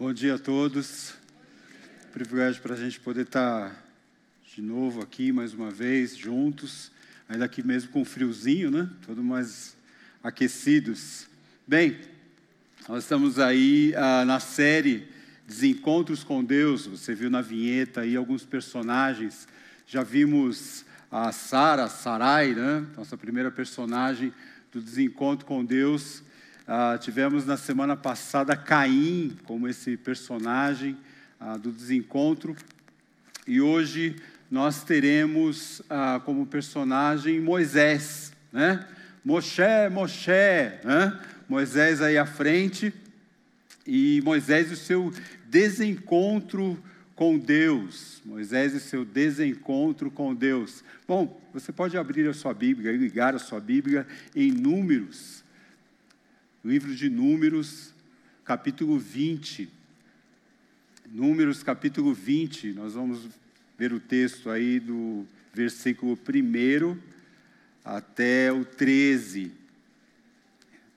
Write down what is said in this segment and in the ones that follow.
Bom dia a todos. Privilégio para a gente poder estar de novo aqui mais uma vez, juntos, ainda aqui mesmo com friozinho, né? Todos mais aquecidos. Bem, nós estamos aí ah, na série Desencontros com Deus. Você viu na vinheta aí alguns personagens. Já vimos a Sara, Sarai, né? Nossa primeira personagem do Desencontro com Deus. Ah, tivemos na semana passada Caim como esse personagem ah, do desencontro, e hoje nós teremos ah, como personagem Moisés, né? Moshe, Moshe, né? Moisés aí à frente, e Moisés e o seu desencontro com Deus. Moisés e seu desencontro com Deus. Bom, você pode abrir a sua Bíblia e ligar a sua Bíblia em Números, livro de Números, capítulo 20. Números, capítulo 20, nós vamos ver o texto aí do versículo 1 até o 13.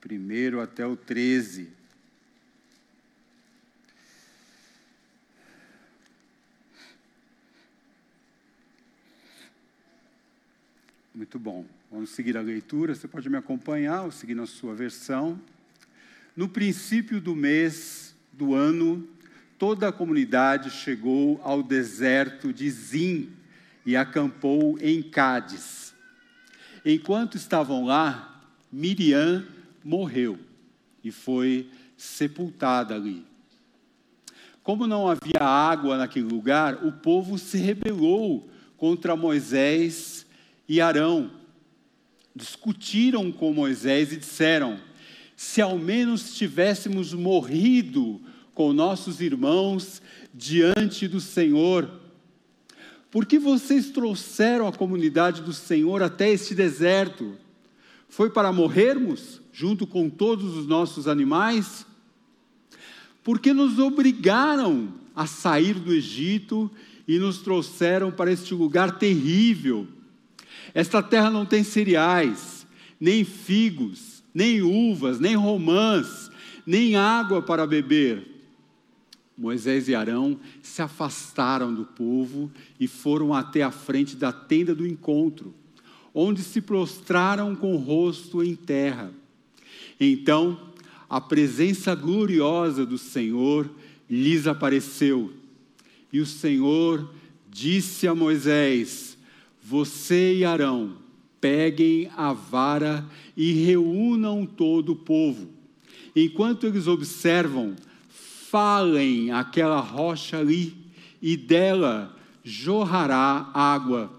Primeiro até o 13. Muito bom. Vamos seguir a leitura. Você pode me acompanhar ou seguir na sua versão. No princípio do mês do ano, toda a comunidade chegou ao deserto de Zim e acampou em Cádiz. Enquanto estavam lá, Miriam morreu e foi sepultada ali. Como não havia água naquele lugar, o povo se rebelou contra Moisés e Arão. Discutiram com Moisés e disseram: se ao menos tivéssemos morrido com nossos irmãos diante do Senhor. Por que vocês trouxeram a comunidade do Senhor até este deserto? Foi para morrermos junto com todos os nossos animais? Porque nos obrigaram a sair do Egito e nos trouxeram para este lugar terrível. Esta terra não tem cereais, nem figos, nem uvas, nem romãs, nem água para beber. Moisés e Arão se afastaram do povo e foram até a frente da tenda do encontro, onde se prostraram com o rosto em terra. Então, a presença gloriosa do Senhor lhes apareceu. E o Senhor disse a Moisés: Você e Arão peguem a vara e reúnam todo o povo. Enquanto eles observam, falem aquela rocha ali, e dela jorrará água.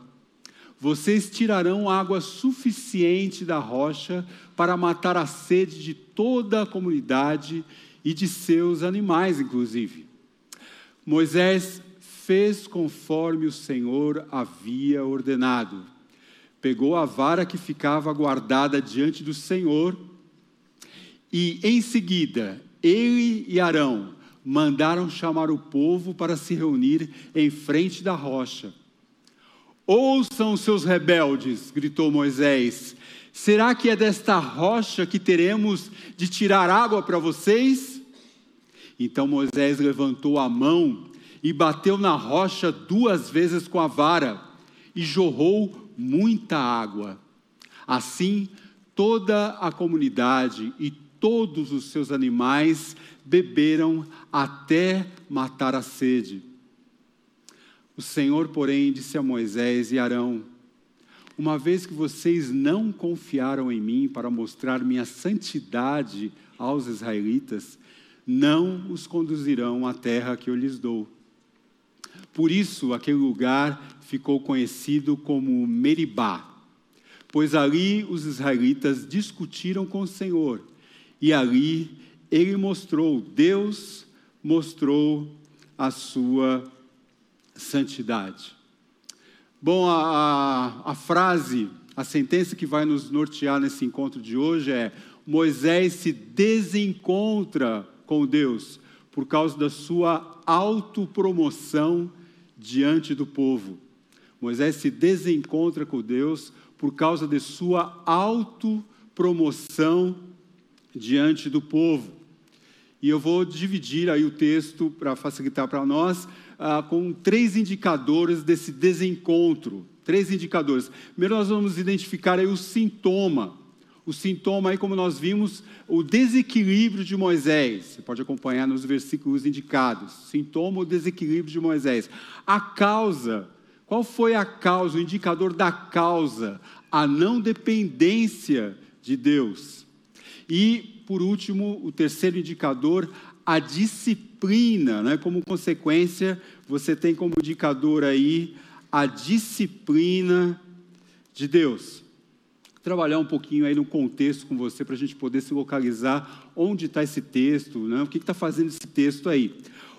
Vocês tirarão água suficiente da rocha para matar a sede de toda a comunidade e de seus animais, inclusive. Moisés fez conforme o Senhor havia ordenado pegou a vara que ficava guardada diante do Senhor, e em seguida, ele e Arão mandaram chamar o povo para se reunir em frente da rocha. Ouçam, seus rebeldes, gritou Moisés. Será que é desta rocha que teremos de tirar água para vocês? Então Moisés levantou a mão e bateu na rocha duas vezes com a vara, e jorrou muita água. Assim, toda a comunidade e todos os seus animais beberam até matar a sede. O Senhor, porém, disse a Moisés e Arão: Uma vez que vocês não confiaram em mim para mostrar minha santidade aos israelitas, não os conduzirão à terra que eu lhes dou. Por isso, aquele lugar ficou conhecido como Meribá, pois ali os israelitas discutiram com o Senhor, e ali ele mostrou, Deus mostrou a sua santidade. Bom, a, a, a frase, a sentença que vai nos nortear nesse encontro de hoje é: Moisés se desencontra com Deus por causa da sua autopromoção diante do povo. Moisés se desencontra com Deus por causa de sua autopromoção diante do povo. E eu vou dividir aí o texto para facilitar para nós ah, com três indicadores desse desencontro. Três indicadores. Primeiro nós vamos identificar aí o sintoma. O sintoma aí, como nós vimos, o desequilíbrio de Moisés. Você pode acompanhar nos versículos indicados. Sintoma, o desequilíbrio de Moisés. A causa. Qual foi a causa, o indicador da causa? A não dependência de Deus. E, por último, o terceiro indicador, a disciplina, né? como consequência, você tem como indicador aí a disciplina de Deus. Trabalhar um pouquinho aí no contexto com você para a gente poder se localizar onde está esse texto, né? o que está fazendo esse texto aí.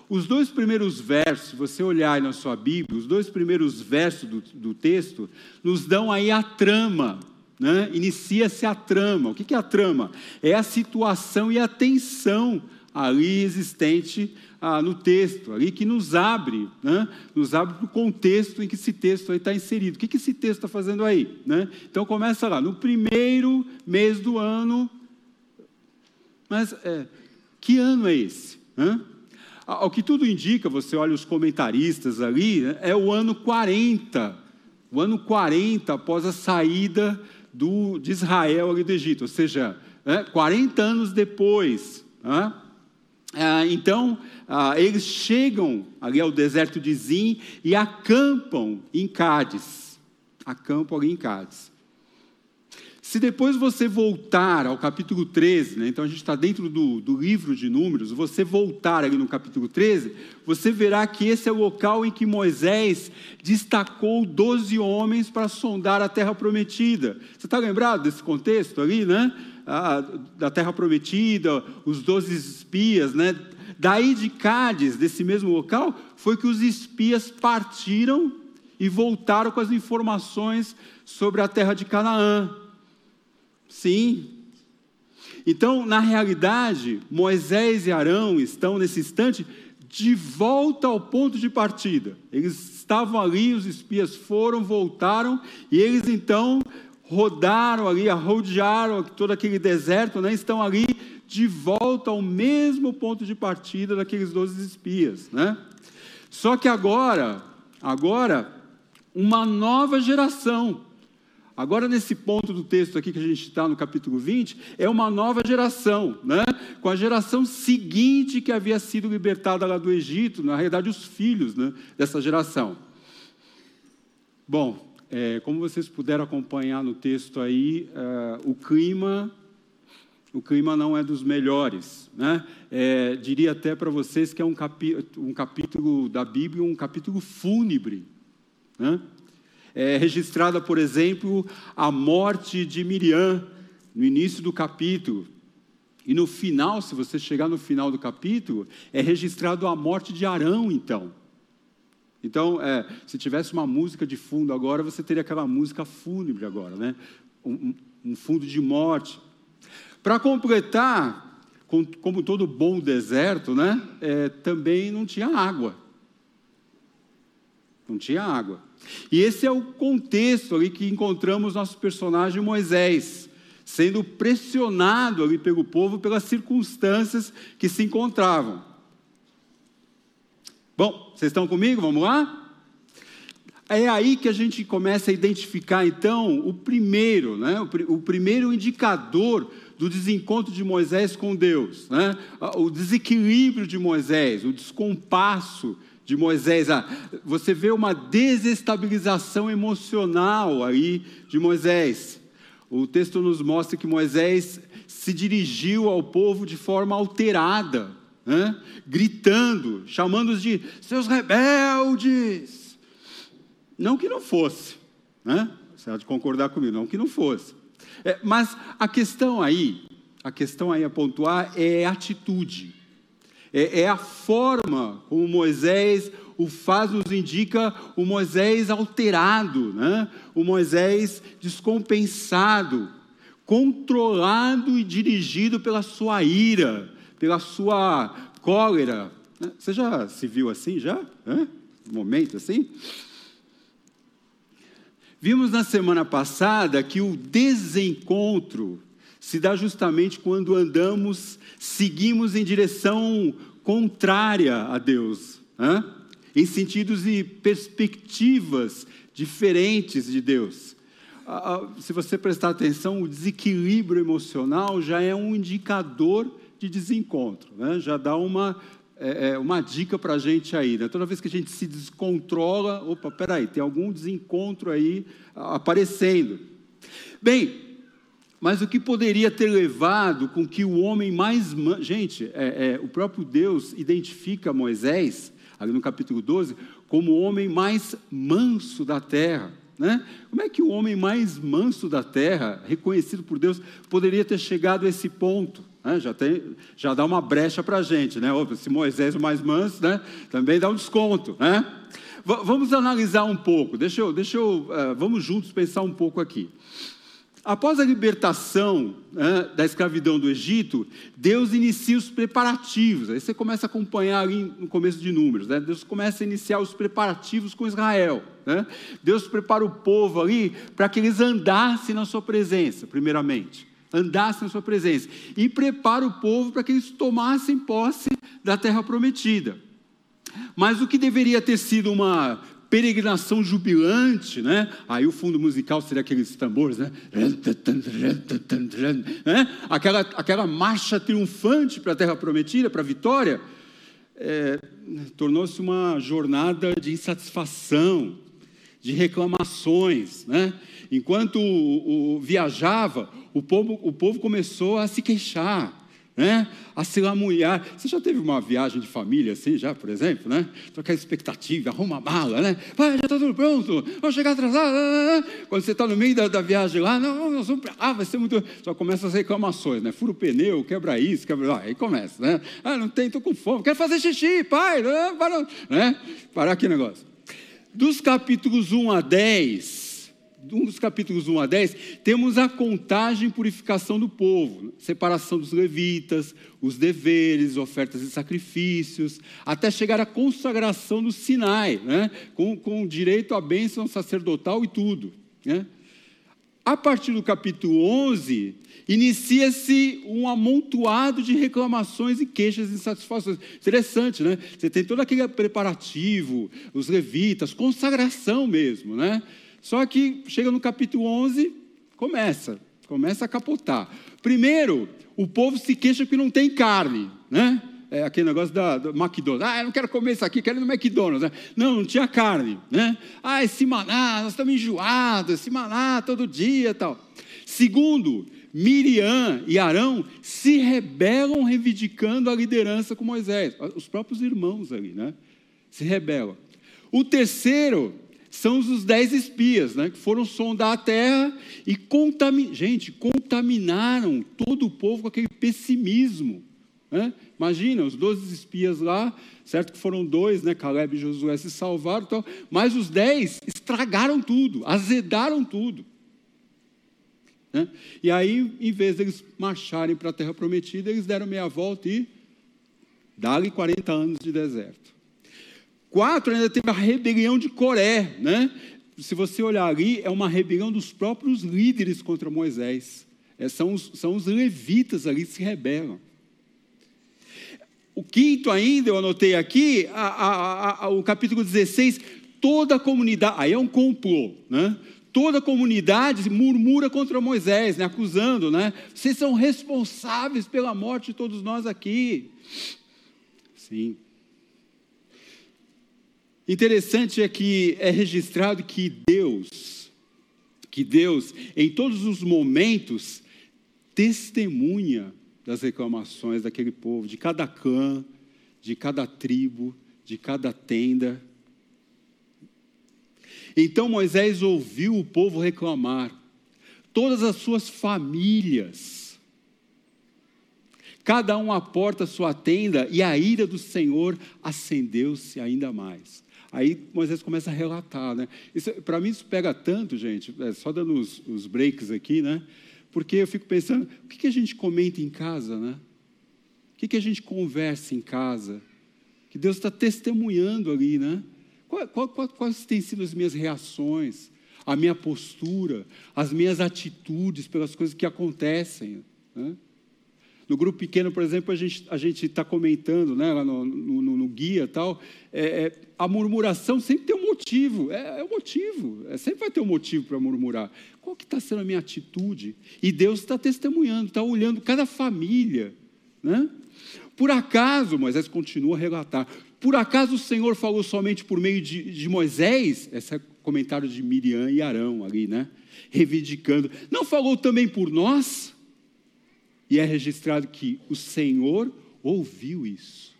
Os dois primeiros versos, se você olhar na sua Bíblia, os dois primeiros versos do, do texto, nos dão aí a trama, né? inicia-se a trama. O que é a trama? É a situação e a tensão ali existente ah, no texto, ali que nos abre, né? nos abre para o contexto em que esse texto está inserido. O que, que esse texto está fazendo aí? Né? Então começa lá, no primeiro mês do ano. Mas é, que ano é esse? Né? Ao que tudo indica, você olha os comentaristas ali, né? é o ano 40. O ano 40 após a saída do, de Israel ali do Egito, ou seja, né? 40 anos depois. Né? Ah, então, ah, eles chegam ali ao deserto de Zim e acampam em Cádiz. Acampam ali em Cádiz. Se depois você voltar ao capítulo 13, né, então a gente está dentro do, do, livro de Números, você voltar ali no capítulo 13, você verá que esse é o local em que Moisés destacou 12 homens para sondar a terra prometida. Você está lembrado desse contexto ali, né? Da terra prometida, os doze espias, né? Daí de Cádiz, desse mesmo local, foi que os espias partiram e voltaram com as informações sobre a terra de Canaã. Sim. Então, na realidade, Moisés e Arão estão nesse instante de volta ao ponto de partida. Eles estavam ali, os espias foram, voltaram, e eles então rodaram ali, rodearam todo aquele deserto, né? estão ali de volta ao mesmo ponto de partida daqueles doze espias. Né? Só que agora, agora, uma nova geração, agora nesse ponto do texto aqui que a gente está no capítulo 20, é uma nova geração, né? com a geração seguinte que havia sido libertada lá do Egito, na realidade os filhos né, dessa geração. Bom, é, como vocês puderam acompanhar no texto aí, uh, o clima, o clima não é dos melhores, né? É, diria até para vocês que é um, capi um capítulo da Bíblia, um capítulo fúnebre, né? É registrada, por exemplo, a morte de Miriam no início do capítulo. E no final, se você chegar no final do capítulo, é registrado a morte de Arão, então. Então, é, se tivesse uma música de fundo agora, você teria aquela música fúnebre agora, né? Um, um fundo de morte. Para completar, com, como todo bom deserto, né? É, também não tinha água. Não tinha água. E esse é o contexto ali que encontramos nosso personagem Moisés, sendo pressionado ali pelo povo pelas circunstâncias que se encontravam. Bom, vocês estão comigo? Vamos lá? É aí que a gente começa a identificar, então, o primeiro, né? o, o primeiro indicador do desencontro de Moisés com Deus, né? o desequilíbrio de Moisés, o descompasso de Moisés. Ah, você vê uma desestabilização emocional aí de Moisés. O texto nos mostra que Moisés se dirigiu ao povo de forma alterada né? gritando, chamando-os de seus rebeldes. Não que não fosse, né? você há de concordar comigo, não que não fosse. É, mas a questão aí, a questão aí a pontuar é atitude, é, é a forma como Moisés o faz, nos indica o Moisés alterado, né? o Moisés descompensado, controlado e dirigido pela sua ira, pela sua cólera. Né? Você já se viu assim, já? Um momento assim? Vimos na semana passada que o desencontro se dá justamente quando andamos, seguimos em direção contrária a Deus, né? em sentidos e perspectivas diferentes de Deus. Se você prestar atenção, o desequilíbrio emocional já é um indicador de desencontro, né? já dá uma, é, é uma dica para a gente aí. Né? Toda vez que a gente se descontrola, opa, peraí, tem algum desencontro aí aparecendo. Bem, mas o que poderia ter levado com que o homem mais. Gente, é, é, o próprio Deus identifica Moisés, ali no capítulo 12, como o homem mais manso da terra. Né? Como é que o homem mais manso da terra, reconhecido por Deus, poderia ter chegado a esse ponto? Né? Já, tem, já dá uma brecha para a gente, né? Se Moisés é mais manso, né? também dá um desconto. Né? V vamos analisar um pouco, deixa eu, deixa eu, uh, vamos juntos pensar um pouco aqui. Após a libertação né, da escravidão do Egito, Deus inicia os preparativos. Aí você começa a acompanhar ali no começo de Números. Né? Deus começa a iniciar os preparativos com Israel. Né? Deus prepara o povo ali para que eles andassem na sua presença, primeiramente. Andassem na sua presença. E prepara o povo para que eles tomassem posse da terra prometida. Mas o que deveria ter sido uma peregrinação jubilante, né? Aí o fundo musical seria aqueles tambores, né? né? Aquela, aquela marcha triunfante para a Terra Prometida, para a vitória, é, tornou-se uma jornada de insatisfação, de reclamações, né? Enquanto o, o, viajava, o povo, o povo começou a se queixar né? a se lamunhar. Você já teve uma viagem de família assim, já, por exemplo, né? Aquela expectativa, arruma a mala, né? Vai, já está tudo pronto, vou chegar atrasado. Né, né, né. Quando você está no meio da, da, viagem lá, não, nós vamos ah, vai ser muito. Só começa as reclamações, né? Fura o pneu, quebra isso, quebra. Ah, aí começa, né? Ah, não tem, estou com fome, quero fazer xixi, pai, para, né? Parar aqui o negócio. Dos capítulos 1 a 10, um dos capítulos 1 a 10, temos a contagem e purificação do povo, separação dos levitas, os deveres, ofertas e sacrifícios, até chegar à consagração do Sinai, né? com, com direito à bênção sacerdotal e tudo. Né? A partir do capítulo 11, inicia-se um amontoado de reclamações e queixas e insatisfações. Interessante, né? Você tem todo aquele preparativo, os levitas, consagração mesmo, né? Só que chega no capítulo 11, começa, começa a capotar. Primeiro, o povo se queixa que não tem carne, né? É aquele negócio da, do McDonald's. Ah, eu não quero comer isso aqui, quero ir no McDonald's. Né? Não, não tinha carne, né? Ah, esse maná, nós estamos enjoados, esse maná todo dia tal. Segundo, Miriam e Arão se rebelam reivindicando a liderança com Moisés. Os próprios irmãos ali, né? Se rebelam. O terceiro são os dez espias, né, que foram sondar a terra e contamin... gente, contaminaram todo o povo com aquele pessimismo. Né? Imagina, os doze espias lá, certo que foram dois, né, Caleb e Josué se salvaram, então, mas os dez estragaram tudo, azedaram tudo. Né? E aí, em vez deles marcharem para a terra prometida, eles deram meia volta e dali 40 anos de deserto. Quatro, ainda teve a rebelião de Coré, né? Se você olhar ali, é uma rebelião dos próprios líderes contra Moisés. É, são, os, são os levitas ali que se rebelam. O quinto ainda, eu anotei aqui, a, a, a, o capítulo 16, toda a comunidade, aí é um complô, né? Toda a comunidade murmura contra Moisés, né? acusando, né? Vocês são responsáveis pela morte de todos nós aqui. Sim. Interessante é que é registrado que Deus, que Deus, em todos os momentos, testemunha das reclamações daquele povo, de cada clã, de cada tribo, de cada tenda. Então Moisés ouviu o povo reclamar, todas as suas famílias, cada um à porta sua tenda, e a ira do Senhor acendeu-se ainda mais. Aí Moisés começa a relatar, né? Para mim isso pega tanto, gente, é, só dando os, os, breaks aqui, né? Porque eu fico pensando, o que, que a gente comenta em casa, né? O que, que a gente conversa em casa? Que Deus está testemunhando ali, né? Quais têm sido as minhas reações, a minha postura, as minhas atitudes pelas coisas que acontecem? Né? No grupo pequeno, por exemplo, a gente a está comentando né, lá no, no, no guia tal, é, é, a murmuração sempre tem um motivo, é, é um motivo, é, sempre vai ter um motivo para murmurar. Qual que está sendo a minha atitude? E Deus está testemunhando, está olhando cada família. Né? Por acaso, Moisés continua a relatar, por acaso o Senhor falou somente por meio de, de Moisés? Esse é comentário de Miriam e Arão ali, né? Reivindicando. Não falou também por nós? E é registrado que o Senhor ouviu isso.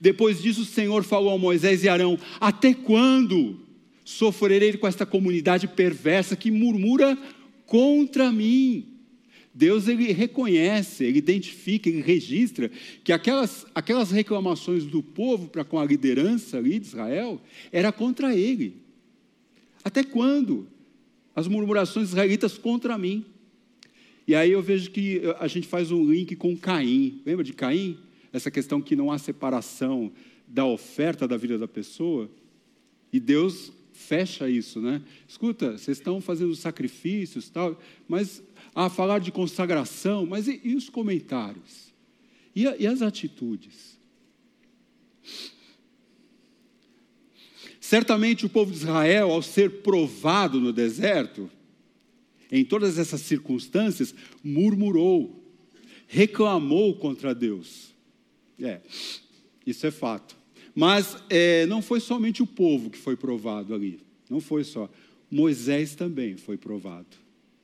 Depois disso, o Senhor falou a Moisés e Arão: Até quando sofrerei com esta comunidade perversa que murmura contra mim? Deus ele reconhece, ele identifica, ele registra que aquelas, aquelas reclamações do povo para com a liderança ali de Israel era contra ele. Até quando? As murmurações israelitas contra mim. E aí eu vejo que a gente faz um link com Caim. Lembra de Caim? Essa questão que não há separação da oferta da vida da pessoa. E Deus fecha isso, né? Escuta, vocês estão fazendo sacrifícios, tal, mas a falar de consagração, mas e, e os comentários? E, a, e as atitudes? Certamente o povo de Israel, ao ser provado no deserto, em todas essas circunstâncias, murmurou, reclamou contra Deus. É, isso é fato. Mas é, não foi somente o povo que foi provado ali, não foi só. Moisés também foi provado.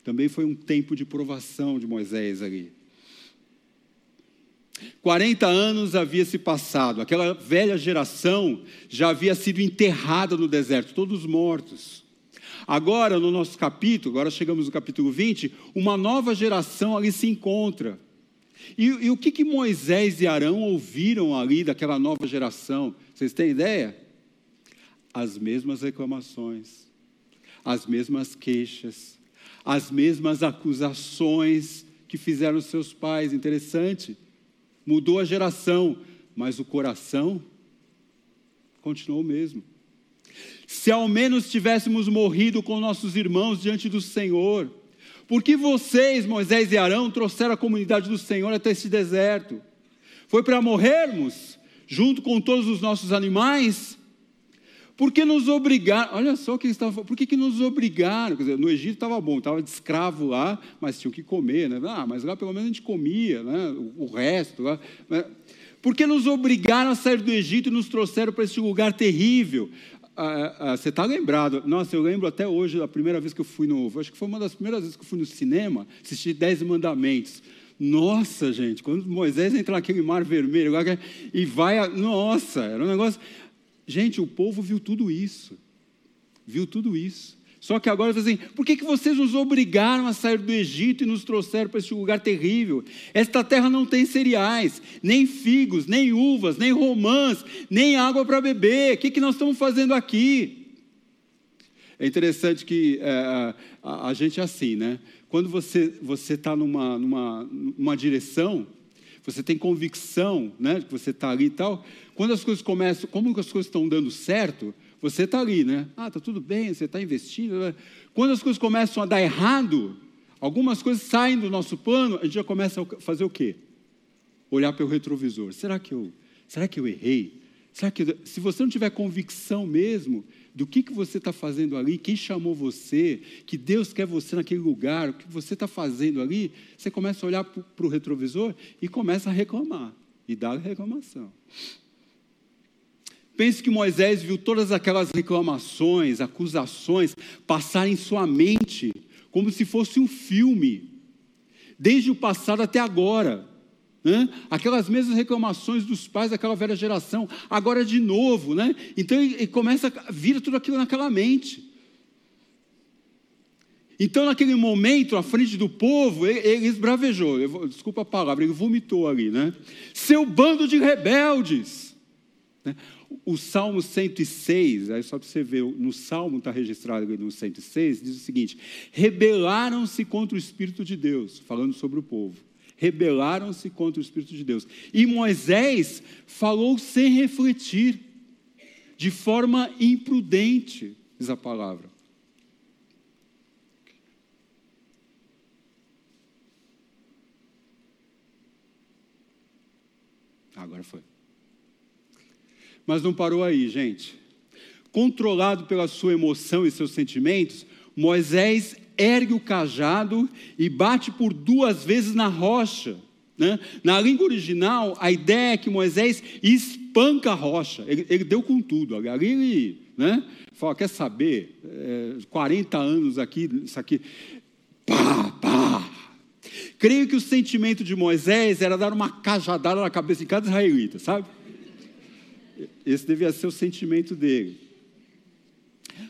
Também foi um tempo de provação de Moisés ali. 40 anos havia se passado, aquela velha geração já havia sido enterrada no deserto, todos mortos. Agora, no nosso capítulo, agora chegamos no capítulo 20, uma nova geração ali se encontra. E, e o que, que Moisés e Arão ouviram ali daquela nova geração? Vocês têm ideia? As mesmas reclamações, as mesmas queixas, as mesmas acusações que fizeram seus pais. Interessante. Mudou a geração, mas o coração continuou o mesmo. Se ao menos tivéssemos morrido com nossos irmãos diante do Senhor, porque vocês, Moisés e Arão, trouxeram a comunidade do Senhor até este deserto? Foi para morrermos junto com todos os nossos animais? Por que nos obrigaram? Olha só o que eles estavam falando. Por que, que nos obrigaram? Quer dizer, no Egito estava bom, estava de escravo lá, mas tinham que comer, né? Ah, mas lá pelo menos a gente comia, né? O, o resto. Lá, né? Por que nos obrigaram a sair do Egito e nos trouxeram para esse lugar terrível? Ah, ah, você está lembrado? Nossa, eu lembro até hoje, a primeira vez que eu fui no. Acho que foi uma das primeiras vezes que eu fui no cinema, assisti Dez Mandamentos. Nossa, gente, quando Moisés entra naquele mar vermelho e vai. Nossa, era um negócio. Gente, o povo viu tudo isso. Viu tudo isso. Só que agora assim, por que, que vocês nos obrigaram a sair do Egito e nos trouxeram para esse lugar terrível? Esta terra não tem cereais, nem figos, nem uvas, nem romãs, nem água para beber. O que, que nós estamos fazendo aqui? É interessante que é, a, a, gente é assim, né? Quando você está numa, numa, numa direção, você tem convicção né, que você está ali e tal. Quando as coisas começam, como as coisas estão dando certo, você está ali, né? Ah, está tudo bem, você está investindo. Né? Quando as coisas começam a dar errado, algumas coisas saem do nosso plano, a gente já começa a fazer o quê? Olhar pelo retrovisor. Será que eu, será que eu errei? Será que eu, se você não tiver convicção mesmo do que, que você está fazendo ali, quem chamou você, que Deus quer você naquele lugar, o que você está fazendo ali, você começa a olhar para o retrovisor e começa a reclamar e dar reclamação. Pense que Moisés viu todas aquelas reclamações, acusações passarem em sua mente, como se fosse um filme, desde o passado até agora. Né? Aquelas mesmas reclamações dos pais daquela velha geração, agora de novo. Né? Então ele, começa a vir tudo aquilo naquela mente. Então, naquele momento, à frente do povo, ele, ele esbravejou, desculpa a palavra, ele vomitou ali, né? Seu bando de rebeldes. Né? O Salmo 106, aí só para você ver, no Salmo está registrado no 106, diz o seguinte: rebelaram-se contra o Espírito de Deus, falando sobre o povo. Rebelaram-se contra o Espírito de Deus. E Moisés falou sem refletir, de forma imprudente, diz a palavra. Agora foi. Mas não parou aí, gente. Controlado pela sua emoção e seus sentimentos, Moisés ergue o cajado e bate por duas vezes na rocha. Né? Na língua original, a ideia é que Moisés espanca a rocha. Ele, ele deu com tudo. Ali ele né? fala: quer saber? É, 40 anos aqui, isso aqui. Pá, pá. Creio que o sentimento de Moisés era dar uma cajadada na cabeça de cada israelita, sabe? Esse devia ser o sentimento dele.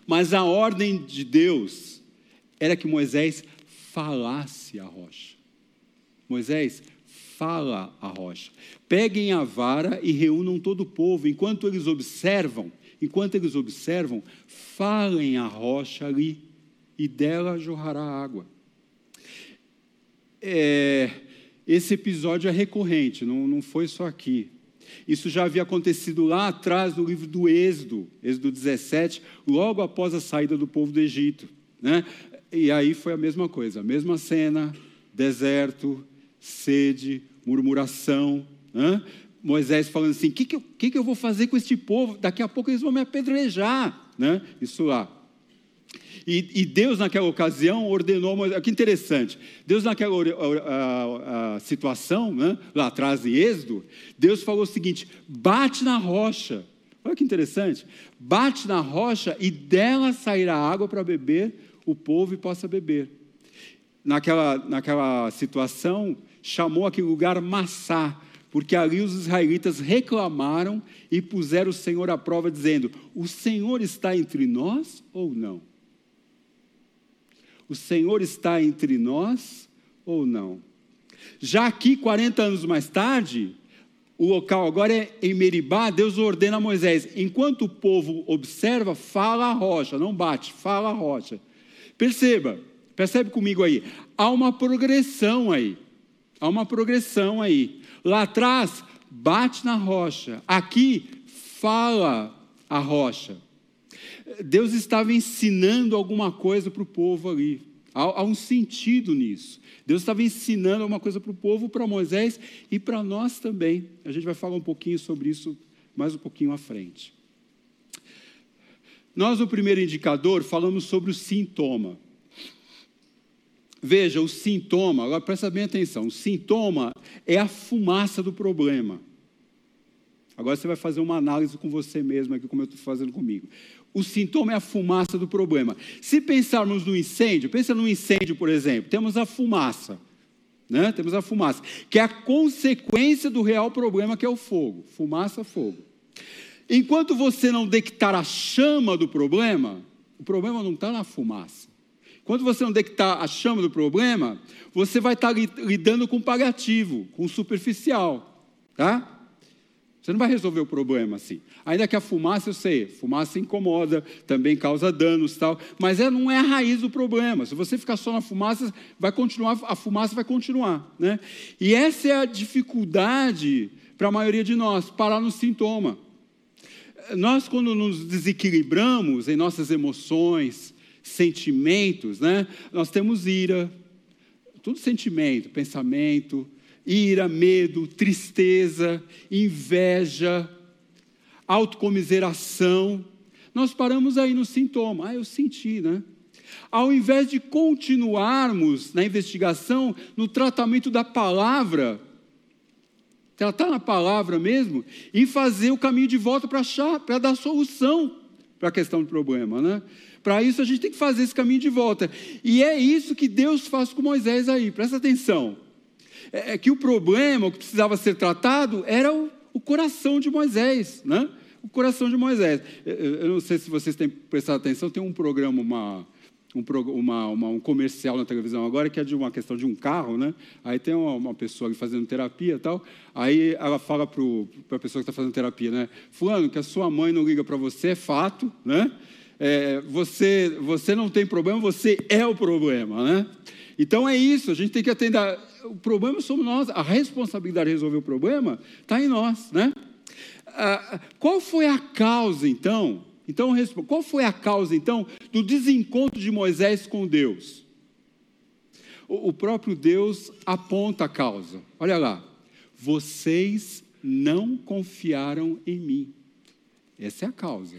Mas a ordem de Deus era que Moisés falasse a rocha. Moisés, fala a rocha. Peguem a vara e reúnam todo o povo. Enquanto eles observam, enquanto eles observam, falem a rocha ali e dela jorrará água. É, esse episódio é recorrente, não, não foi só aqui. Isso já havia acontecido lá atrás no livro do Êxodo, Êxodo 17, logo após a saída do povo do Egito. Né? E aí foi a mesma coisa, a mesma cena, deserto, sede, murmuração. Né? Moisés falando assim: o que, que, que, que eu vou fazer com este povo? Daqui a pouco eles vão me apedrejar. Né? Isso lá. E, e, Deus, naquela ocasião, ordenou. Que interessante. Deus, naquela a, a situação, né, lá atrás em Êxodo, Deus falou o seguinte: bate na rocha. Olha que interessante. Bate na rocha e dela sairá água para beber, o povo e possa beber. Naquela, naquela situação, chamou aquele lugar Massá, porque ali os israelitas reclamaram e puseram o Senhor à prova, dizendo: O Senhor está entre nós ou não? O Senhor está entre nós ou não? Já aqui, 40 anos mais tarde, o local agora é em Meribá, Deus ordena a Moisés: enquanto o povo observa, fala a rocha, não bate, fala a rocha. Perceba, percebe comigo aí, há uma progressão aí, há uma progressão aí. Lá atrás, bate na rocha, aqui, fala a rocha. Deus estava ensinando alguma coisa para o povo ali. Há, há, um sentido nisso. Deus estava ensinando alguma coisa para o povo, para Moisés e para nós também. A gente vai falar um pouquinho sobre isso mais um pouquinho à frente. Nós, no primeiro indicador, falamos sobre o sintoma. Veja, o sintoma, agora presta bem atenção: o sintoma é a fumaça do problema. Agora você vai fazer uma análise com você mesmo, aqui, como eu estou fazendo comigo. O sintoma é a fumaça do problema. Se pensarmos no incêndio, pensa no incêndio, por exemplo, temos a fumaça. Né? Temos a fumaça, que é a consequência do real problema que é o fogo. Fumaça, fogo. Enquanto você não detectar a chama do problema, o problema não está na fumaça. Quando você não detectar a chama do problema, você vai estar lidando com o paliativo, com superficial. Tá? Você não vai resolver o problema assim. Ainda que a fumaça, eu sei, fumaça incomoda, também causa danos tal, mas é, não é a raiz do problema. Se você ficar só na fumaça, vai continuar, a fumaça vai continuar. Né? E essa é a dificuldade para a maioria de nós, parar no sintoma. Nós, quando nos desequilibramos em nossas emoções, sentimentos, né? nós temos ira, tudo sentimento, pensamento, ira, medo, tristeza, inveja, autocomiseração. Nós paramos aí no sintoma. Ah, eu senti, né? Ao invés de continuarmos na investigação, no tratamento da palavra, tratar na palavra mesmo, e fazer o caminho de volta para achar, para dar solução para a questão do problema, né? Para isso a gente tem que fazer esse caminho de volta. E é isso que Deus faz com Moisés aí, presta atenção é, é que o problema, que precisava ser tratado, era o, o coração de Moisés, né? O coração de Moisés. Eu, eu não sei se vocês têm prestado atenção, tem um programa, uma, um, uma, uma, um comercial na televisão agora que é de uma questão de um carro, né? Aí tem uma, uma pessoa fazendo terapia e tal. Aí ela fala para a pessoa que está fazendo terapia, né? Fulano, que a sua mãe não liga para você é fato, né? É, você, você não tem problema, você é o problema, né? Então é isso, a gente tem que atender. O problema somos nós, a responsabilidade de resolver o problema está em nós, né? Ah, qual foi a causa, então? Então, qual foi a causa, então, do desencontro de Moisés com Deus? O, o próprio Deus aponta a causa. Olha lá. Vocês não confiaram em mim. Essa é a causa.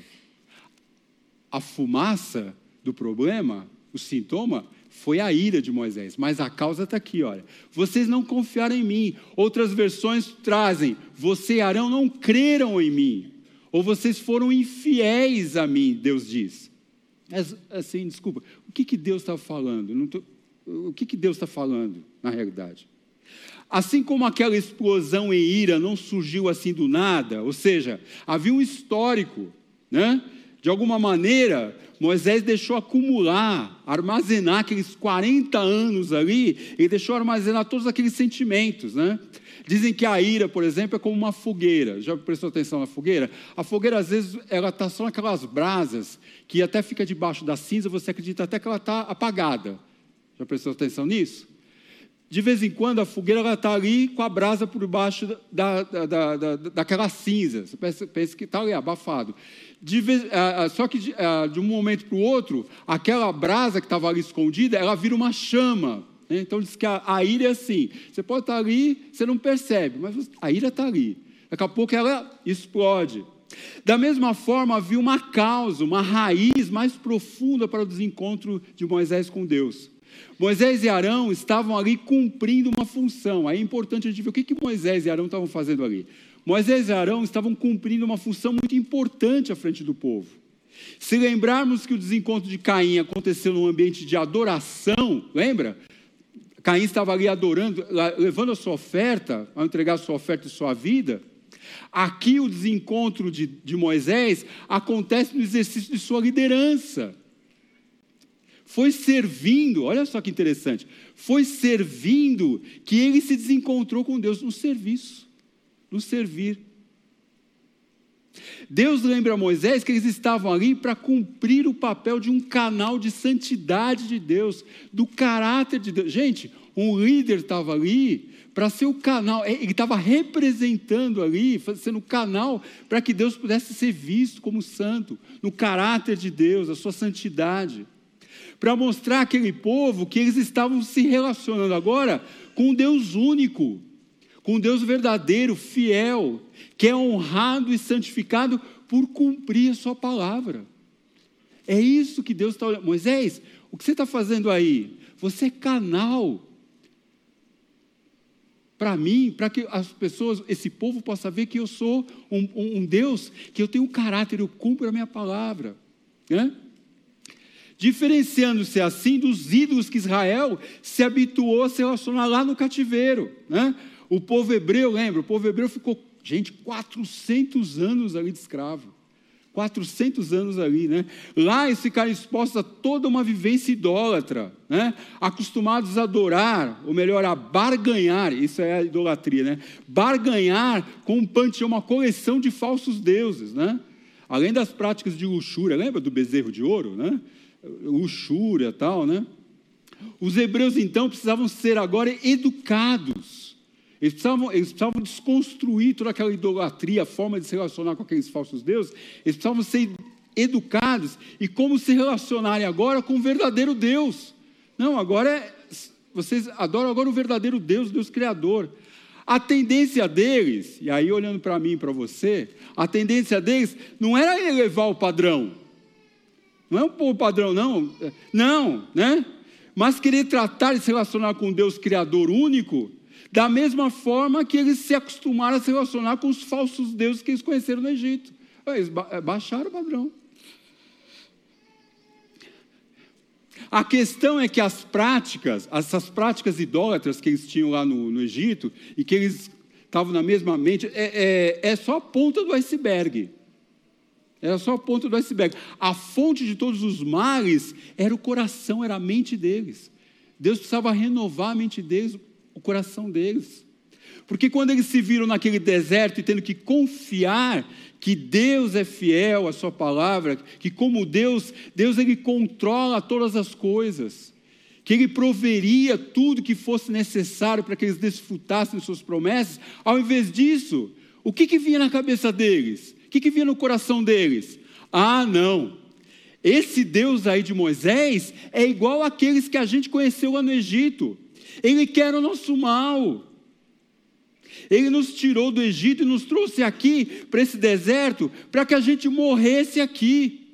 A fumaça do problema, o sintoma, foi a ira de Moisés, mas a causa está aqui, olha. Vocês não confiaram em mim. Outras versões trazem: você e Arão não creram em mim. Ou vocês foram infiéis a mim, Deus diz. Assim, desculpa, o que, que Deus está falando? Tô, o que, que Deus está falando, na realidade? Assim como aquela explosão em ira não surgiu assim do nada, ou seja, havia um histórico, né? De alguma maneira, Moisés deixou acumular, armazenar aqueles 40 anos ali, ele deixou armazenar todos aqueles sentimentos, né? Dizem que a ira, por exemplo, é como uma fogueira. Já prestou atenção na fogueira? A fogueira, às vezes, ela está só naquelas brasas que até fica debaixo da cinza, você acredita até que ela está apagada. Já prestou atenção nisso? De vez em quando a fogueira está ali com a brasa por baixo da, da, da, da daquela cinza. Você pensa, pensa que está ali abafado. Vez, só que de, de um momento para o outro, aquela brasa que estava ali escondida, ela vira uma chama. Né? Então diz que a, a, ira é assim. Você pode estar tá ali, você não percebe, mas a ira está ali. Daqui a pouco ela explode. Da mesma forma, havia uma causa, uma raiz mais profunda para o desencontro de Moisés com Deus. Moisés e Arão estavam ali cumprindo uma função. Aí é importante a gente ver o que, que Moisés e Arão estavam fazendo ali. Moisés e Arão estavam cumprindo uma função muito importante à frente do povo. Se lembrarmos que o desencontro de Caim aconteceu num ambiente de adoração, lembra? Caim estava ali adorando, levando a sua oferta, ao entregar a sua oferta e sua vida. Aqui o desencontro de, de Moisés acontece no exercício de sua liderança foi servindo, olha só que interessante, foi servindo que ele se desencontrou com Deus no serviço, no servir. Deus lembra a Moisés que eles estavam ali para cumprir o papel de um canal de santidade de Deus, do caráter de Deus. Gente, um líder estava ali para ser o canal, ele estava representando ali, sendo o canal para que Deus pudesse ser visto como santo, no caráter de Deus, a sua santidade para mostrar àquele povo que eles estavam se relacionando agora com um Deus único, com Deus verdadeiro, fiel, que é honrado e santificado por cumprir a sua palavra. É isso que Deus está olhando. Moisés, o que você está fazendo aí? Você é canal para mim, para que as pessoas, esse povo possa ver que eu sou um, um, um Deus, que eu tenho um caráter, eu cumpro a minha palavra. Né? diferenciando-se assim dos ídolos que Israel se habituou a se relacionar lá no cativeiro. Né? O povo hebreu, lembra? O povo hebreu ficou, gente, 400 anos ali de escravo. 400 anos ali, né? Lá eles ficaram expostos a toda uma vivência idólatra, né? Acostumados a adorar, ou melhor, a barganhar, isso é a idolatria, né? Barganhar com um panteão, uma coleção de falsos deuses, né? Além das práticas de luxúria, lembra do bezerro de ouro, né? luxúria tal, né? Os hebreus então precisavam ser agora educados. Eles precisavam, eles precisavam desconstruir toda aquela idolatria, a forma de se relacionar com aqueles falsos deuses. Eles precisavam ser educados e como se relacionarem agora com o verdadeiro Deus. Não, agora é, vocês adoram agora o verdadeiro Deus, Deus Criador. A tendência deles, e aí olhando para mim e para você, a tendência deles não era elevar o padrão, não é um povo padrão, não. Não, né? Mas querer tratar e se relacionar com Deus Criador único, da mesma forma que eles se acostumaram a se relacionar com os falsos deuses que eles conheceram no Egito. Eles é, baixaram o padrão. A questão é que as práticas, essas práticas idólatras que eles tinham lá no, no Egito, e que eles estavam na mesma mente, é, é, é só a ponta do iceberg. Era só a ponta do iceberg. A fonte de todos os males era o coração, era a mente deles. Deus precisava renovar a mente deles, o coração deles. Porque quando eles se viram naquele deserto e tendo que confiar que Deus é fiel à sua palavra, que como Deus, Deus ele controla todas as coisas, que ele proveria tudo que fosse necessário para que eles desfrutassem de suas promessas, ao invés disso, o que, que vinha na cabeça deles? O que, que vinha no coração deles? Ah, não. Esse Deus aí de Moisés é igual àqueles que a gente conheceu lá no Egito. Ele quer o nosso mal. Ele nos tirou do Egito e nos trouxe aqui, para esse deserto, para que a gente morresse aqui.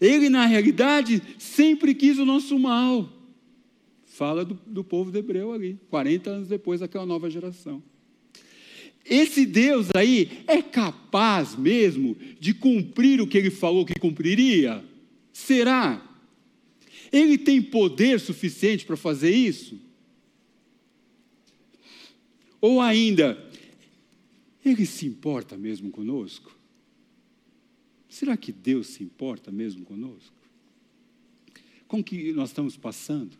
Ele, na realidade, sempre quis o nosso mal. Fala do, do povo de hebreu ali, 40 anos depois daquela nova geração. Esse Deus aí é capaz mesmo de cumprir o que ele falou que cumpriria? Será? Ele tem poder suficiente para fazer isso? Ou ainda, ele se importa mesmo conosco? Será que Deus se importa mesmo conosco? Com o que nós estamos passando?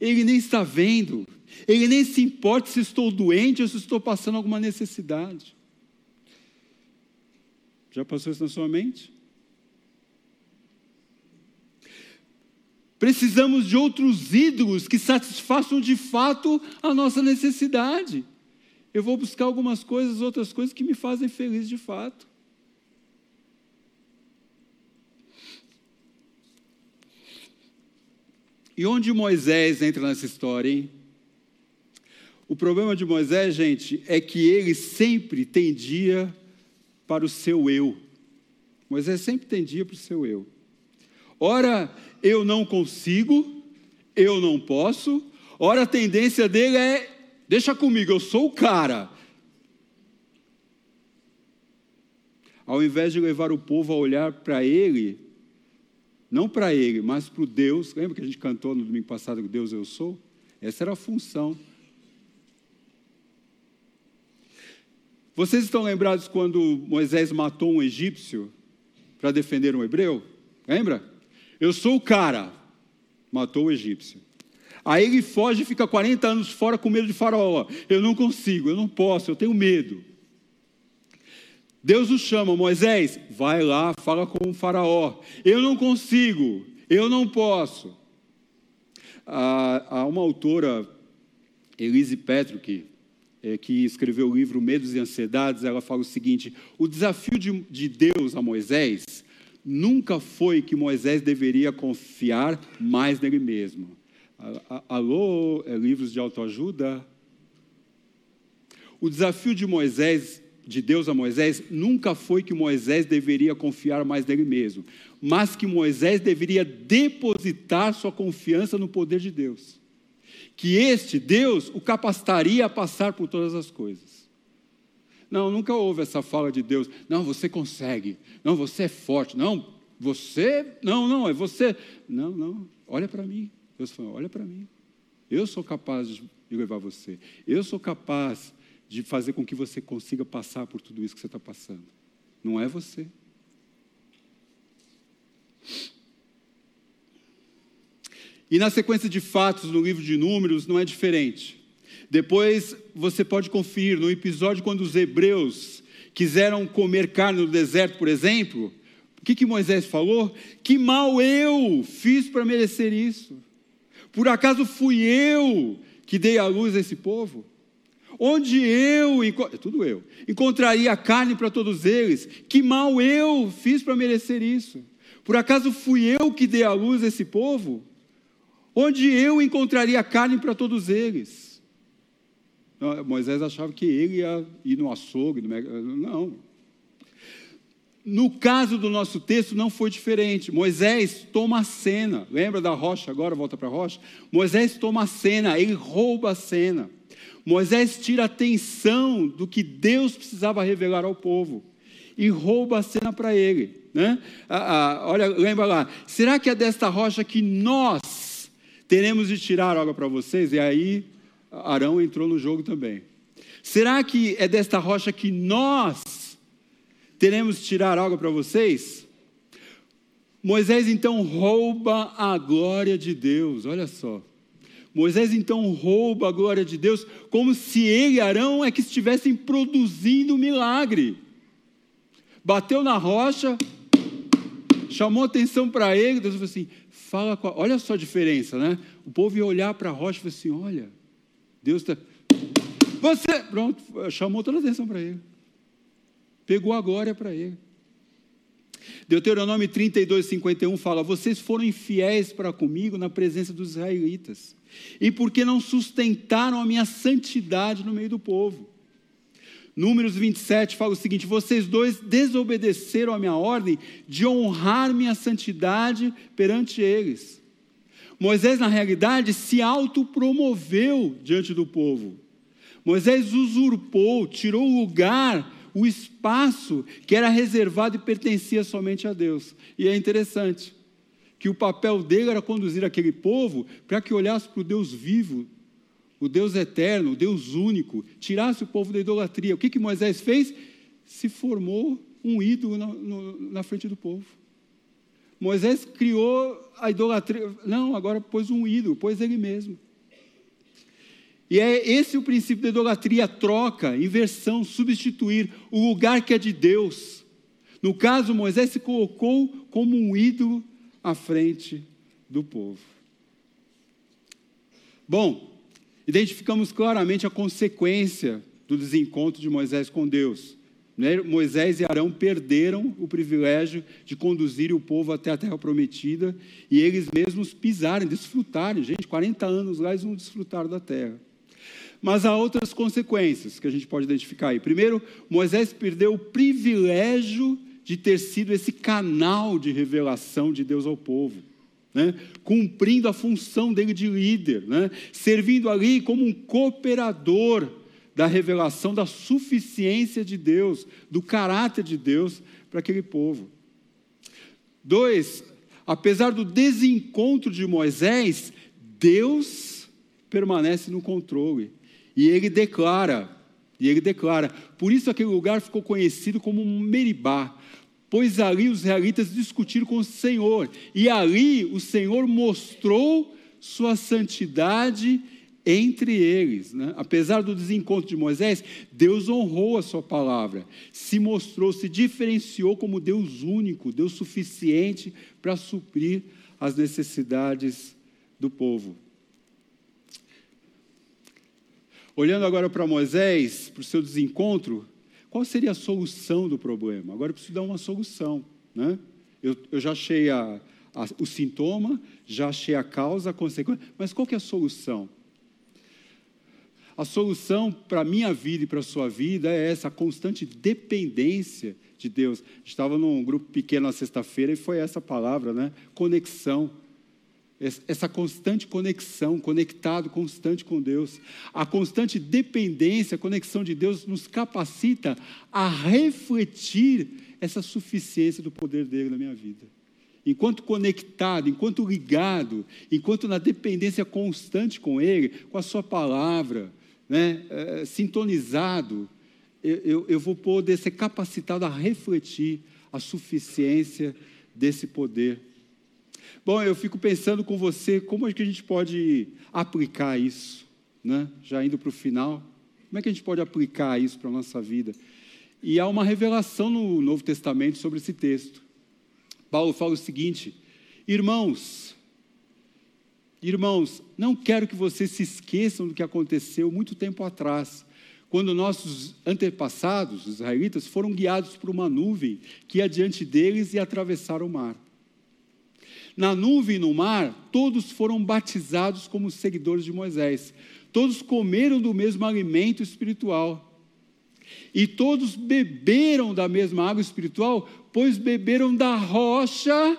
Ele nem está vendo, ele nem se importa se estou doente ou se estou passando alguma necessidade. Já passou isso na sua mente? Precisamos de outros ídolos que satisfaçam de fato a nossa necessidade. Eu vou buscar algumas coisas, outras coisas que me fazem feliz de fato. E onde Moisés entra nessa história, hein? O problema de Moisés, gente, é que ele sempre tendia para o seu eu. Moisés sempre tendia para o seu eu. Ora, eu não consigo, eu não posso. Ora, a tendência dele é: deixa comigo, eu sou o cara. Ao invés de levar o povo a olhar para ele, não para ele, mas para o Deus. Lembra que a gente cantou no domingo passado Deus eu sou? Essa era a função. Vocês estão lembrados quando Moisés matou um egípcio para defender um hebreu? Lembra? Eu sou o cara. Matou o egípcio. Aí ele foge e fica 40 anos fora com medo de Faraó. Eu não consigo, eu não posso, eu tenho medo. Deus o chama, Moisés, vai lá, fala com o Faraó. Eu não consigo, eu não posso. Há, uma autora, Elise Petruk, é, que escreveu o livro Medos e Ansiedades, ela fala o seguinte: o desafio de, de Deus a Moisés nunca foi que Moisés deveria confiar mais nele mesmo. Alô, é, livros de autoajuda? O desafio de Moisés, de Deus a Moisés, nunca foi que Moisés deveria confiar mais nele mesmo, mas que Moisés deveria depositar sua confiança no poder de Deus que este Deus o capacitaria a passar por todas as coisas. Não, nunca houve essa fala de Deus. Não, você consegue. Não, você é forte. Não, você. Não, não, é você. Não, não. Olha para mim. Deus falou: olha para mim. Eu sou capaz de levar você. Eu sou capaz de fazer com que você consiga passar por tudo isso que você está passando. Não é você. E na sequência de fatos no livro de Números não é diferente. Depois você pode conferir no episódio quando os hebreus quiseram comer carne no deserto, por exemplo, o que, que Moisés falou? Que mal eu fiz para merecer isso? Por acaso fui eu que dei a luz a esse povo? Onde eu, tudo eu, encontraria carne para todos eles? Que mal eu fiz para merecer isso? Por acaso fui eu que dei a luz a esse povo? onde eu encontraria carne para todos eles. Moisés achava que ele ia ir no açougue, no... não. No caso do nosso texto não foi diferente. Moisés toma a cena. Lembra da rocha? Agora volta para a rocha. Moisés toma a cena, ele rouba a cena. Moisés tira a atenção do que Deus precisava revelar ao povo e rouba a cena para ele. Né? Ah, ah, olha, lembra lá. Será que é desta rocha que nós teremos de tirar água para vocês, e aí Arão entrou no jogo também. Será que é desta rocha que nós teremos tirar água para vocês? Moisés então rouba a glória de Deus, olha só. Moisés então rouba a glória de Deus, como se ele e Arão é que estivessem produzindo um milagre. Bateu na rocha, chamou atenção para ele, Deus falou assim: fala a, olha só a diferença, né? O povo ia olhar para a rocha e falar assim: olha, Deus está. Você, pronto, chamou toda a atenção para ele. Pegou a glória para ele. Deuteronômio 32, 51 fala: Vocês foram infiéis para comigo na presença dos israelitas. e porque não sustentaram a minha santidade no meio do povo. Números 27 fala o seguinte: vocês dois desobedeceram a minha ordem de honrar minha santidade perante eles. Moisés, na realidade, se autopromoveu diante do povo. Moisés usurpou, tirou o lugar, o espaço que era reservado e pertencia somente a Deus. E é interessante que o papel dele era conduzir aquele povo para que olhasse para o Deus vivo, o Deus eterno, o Deus único, tirasse o povo da idolatria. O que, que Moisés fez? Se formou um ídolo na, no, na frente do povo. Moisés criou a idolatria. Não, agora pôs um ídolo, pôs ele mesmo. E é esse o princípio da idolatria: troca, inversão, substituir o lugar que é de Deus. No caso, Moisés se colocou como um ídolo à frente do povo. Bom, identificamos claramente a consequência do desencontro de Moisés com Deus. Né? Moisés e Arão perderam o privilégio de conduzir o povo até a terra prometida e eles mesmos pisarem, desfrutarem. Gente, 40 anos lá eles não desfrutaram da terra. Mas há outras consequências que a gente pode identificar aí. Primeiro, Moisés perdeu o privilégio de ter sido esse canal de revelação de Deus ao povo. Né? cumprindo a função dele de líder, né? servindo ali como um cooperador da revelação da suficiência de Deus, do caráter de Deus para aquele povo. Dois, apesar do desencontro de Moisés, Deus permanece no controle. E ele declara, e ele declara, por isso aquele lugar ficou conhecido como Meribá, pois ali os israelitas discutiram com o Senhor, e ali o Senhor mostrou sua santidade entre eles. Né? Apesar do desencontro de Moisés, Deus honrou a sua palavra, se mostrou, se diferenciou como Deus único, Deus suficiente para suprir as necessidades do povo. Olhando agora para Moisés, para o seu desencontro, qual seria a solução do problema? Agora eu preciso dar uma solução. Né? Eu, eu já achei a, a, o sintoma, já achei a causa, a consequência, mas qual que é a solução? A solução para a minha vida e para a sua vida é essa constante dependência de Deus. Estava num grupo pequeno na sexta-feira e foi essa palavra, né? Conexão. Essa constante conexão, conectado constante com Deus. A constante dependência, a conexão de Deus nos capacita a refletir essa suficiência do poder dele na minha vida. Enquanto conectado, enquanto ligado, enquanto na dependência constante com Ele, com a Sua palavra, né, é, sintonizado, eu, eu vou poder ser capacitado a refletir a suficiência desse poder. Bom, eu fico pensando com você como é que a gente pode aplicar isso, né? já indo para o final. Como é que a gente pode aplicar isso para a nossa vida? E há uma revelação no Novo Testamento sobre esse texto. Paulo fala o seguinte: Irmãos, Irmãos, não quero que vocês se esqueçam do que aconteceu muito tempo atrás, quando nossos antepassados, os israelitas, foram guiados por uma nuvem que ia diante deles e atravessaram o mar. Na nuvem e no mar, todos foram batizados como seguidores de Moisés. Todos comeram do mesmo alimento espiritual. E todos beberam da mesma água espiritual, pois beberam da rocha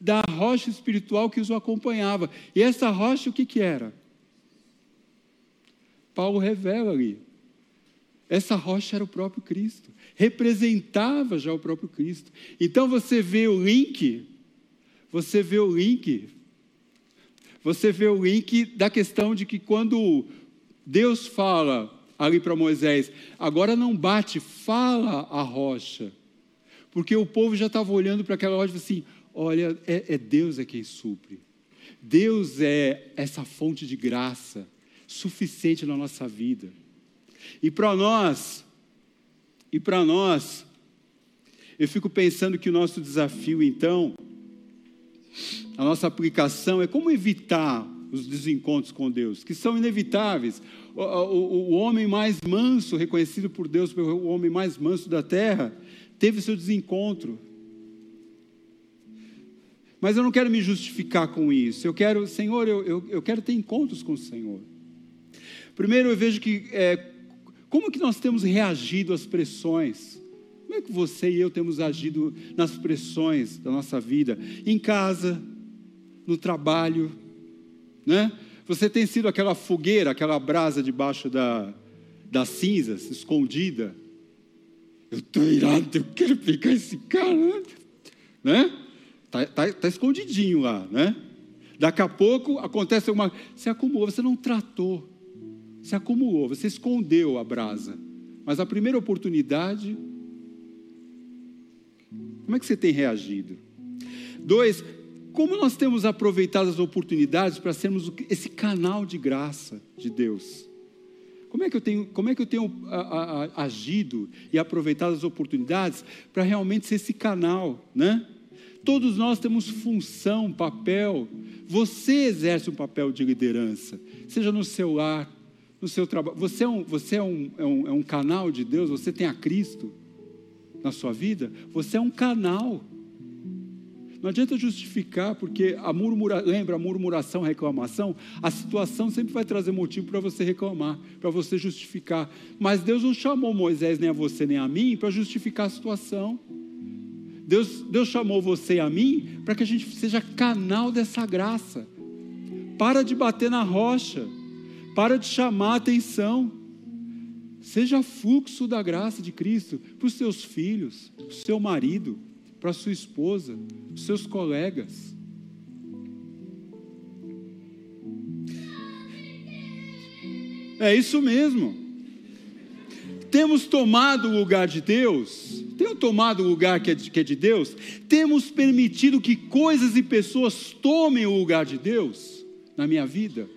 da rocha espiritual que os acompanhava. E essa rocha o que, que era? Paulo revela ali. Essa rocha era o próprio Cristo, representava já o próprio Cristo. Então você vê o link, você vê o link, você vê o link da questão de que quando Deus fala ali para Moisés, agora não bate, fala a rocha, porque o povo já estava olhando para aquela rocha assim: Olha, é, é Deus é quem supre. Deus é essa fonte de graça suficiente na nossa vida. E para nós, e para nós, eu fico pensando que o nosso desafio, então, a nossa aplicação é como evitar os desencontros com Deus, que são inevitáveis. O, o, o homem mais manso, reconhecido por Deus, o homem mais manso da terra, teve seu desencontro Mas eu não quero me justificar com isso. Eu quero, Senhor, eu, eu, eu quero ter encontros com o Senhor. Primeiro, eu vejo que é, como que nós temos reagido às pressões? Como é que você e eu temos agido nas pressões da nossa vida? Em casa, no trabalho, né? Você tem sido aquela fogueira, aquela brasa debaixo da, das cinzas, escondida. Eu estou irado, eu quero pegar esse cara, né? Está tá, tá escondidinho lá, né? Daqui a pouco acontece uma. Você acumulou, você não tratou. Você acumulou, você escondeu a brasa. Mas a primeira oportunidade. Como é que você tem reagido? Dois, como nós temos aproveitado as oportunidades para sermos esse canal de graça de Deus? Como é que eu tenho, como é que eu tenho a, a, a, agido e aproveitado as oportunidades para realmente ser esse canal, né? Todos nós temos função, papel. Você exerce um papel de liderança, seja no seu lar, no seu trabalho. Você, é um, você é, um, é, um, é um canal de Deus, você tem a Cristo na sua vida, você é um canal. Não adianta justificar, porque a murmura, lembra a murmuração, a reclamação, a situação sempre vai trazer motivo para você reclamar, para você justificar. Mas Deus não chamou Moisés nem a você nem a mim para justificar a situação. Deus, Deus chamou você e a mim para que a gente seja canal dessa graça. Para de bater na rocha, para de chamar a atenção. Seja fluxo da graça de Cristo para os seus filhos, para o seu marido, para sua esposa, os seus colegas. É isso mesmo. Temos tomado o lugar de Deus, temos tomado o lugar que é, de, que é de Deus, temos permitido que coisas e pessoas tomem o lugar de Deus na minha vida.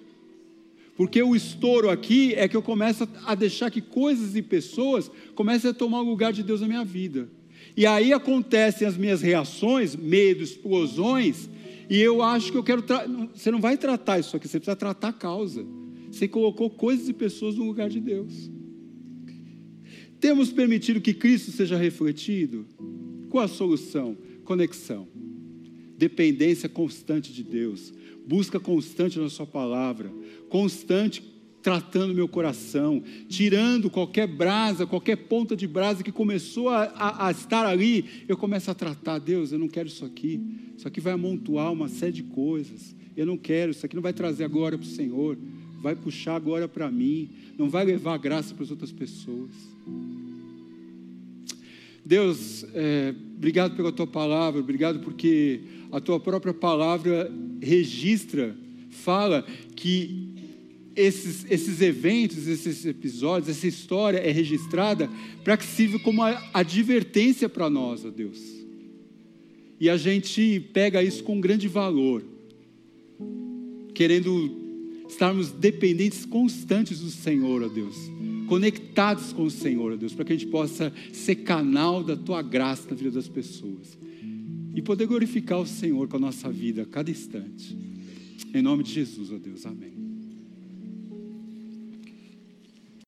Porque o estouro aqui é que eu começo a deixar que coisas e pessoas comecem a tomar o lugar de Deus na minha vida. E aí acontecem as minhas reações, medo, explosões, e eu acho que eu quero. Você não vai tratar isso aqui, você precisa tratar a causa. Você colocou coisas e pessoas no lugar de Deus. Temos permitido que Cristo seja refletido? Qual a solução? Conexão. Dependência constante de Deus. Busca constante na Sua palavra. Constante tratando meu coração, tirando qualquer brasa, qualquer ponta de brasa que começou a, a, a, estar ali, eu começo a tratar, Deus, eu não quero isso aqui, isso aqui vai amontoar uma série de coisas, eu não quero, isso aqui não vai trazer agora para o Senhor, vai puxar agora para mim, não vai levar graça para as outras pessoas. Deus, é, obrigado pela tua palavra, obrigado porque a tua própria palavra registra, fala que esses, esses eventos, esses episódios, essa história é registrada para que sirva como advertência para nós, ó Deus. E a gente pega isso com grande valor, querendo estarmos dependentes constantes do Senhor, ó Deus, conectados com o Senhor, ó Deus, para que a gente possa ser canal da tua graça na vida das pessoas e poder glorificar o Senhor com a nossa vida a cada instante. Em nome de Jesus, ó Deus, amém.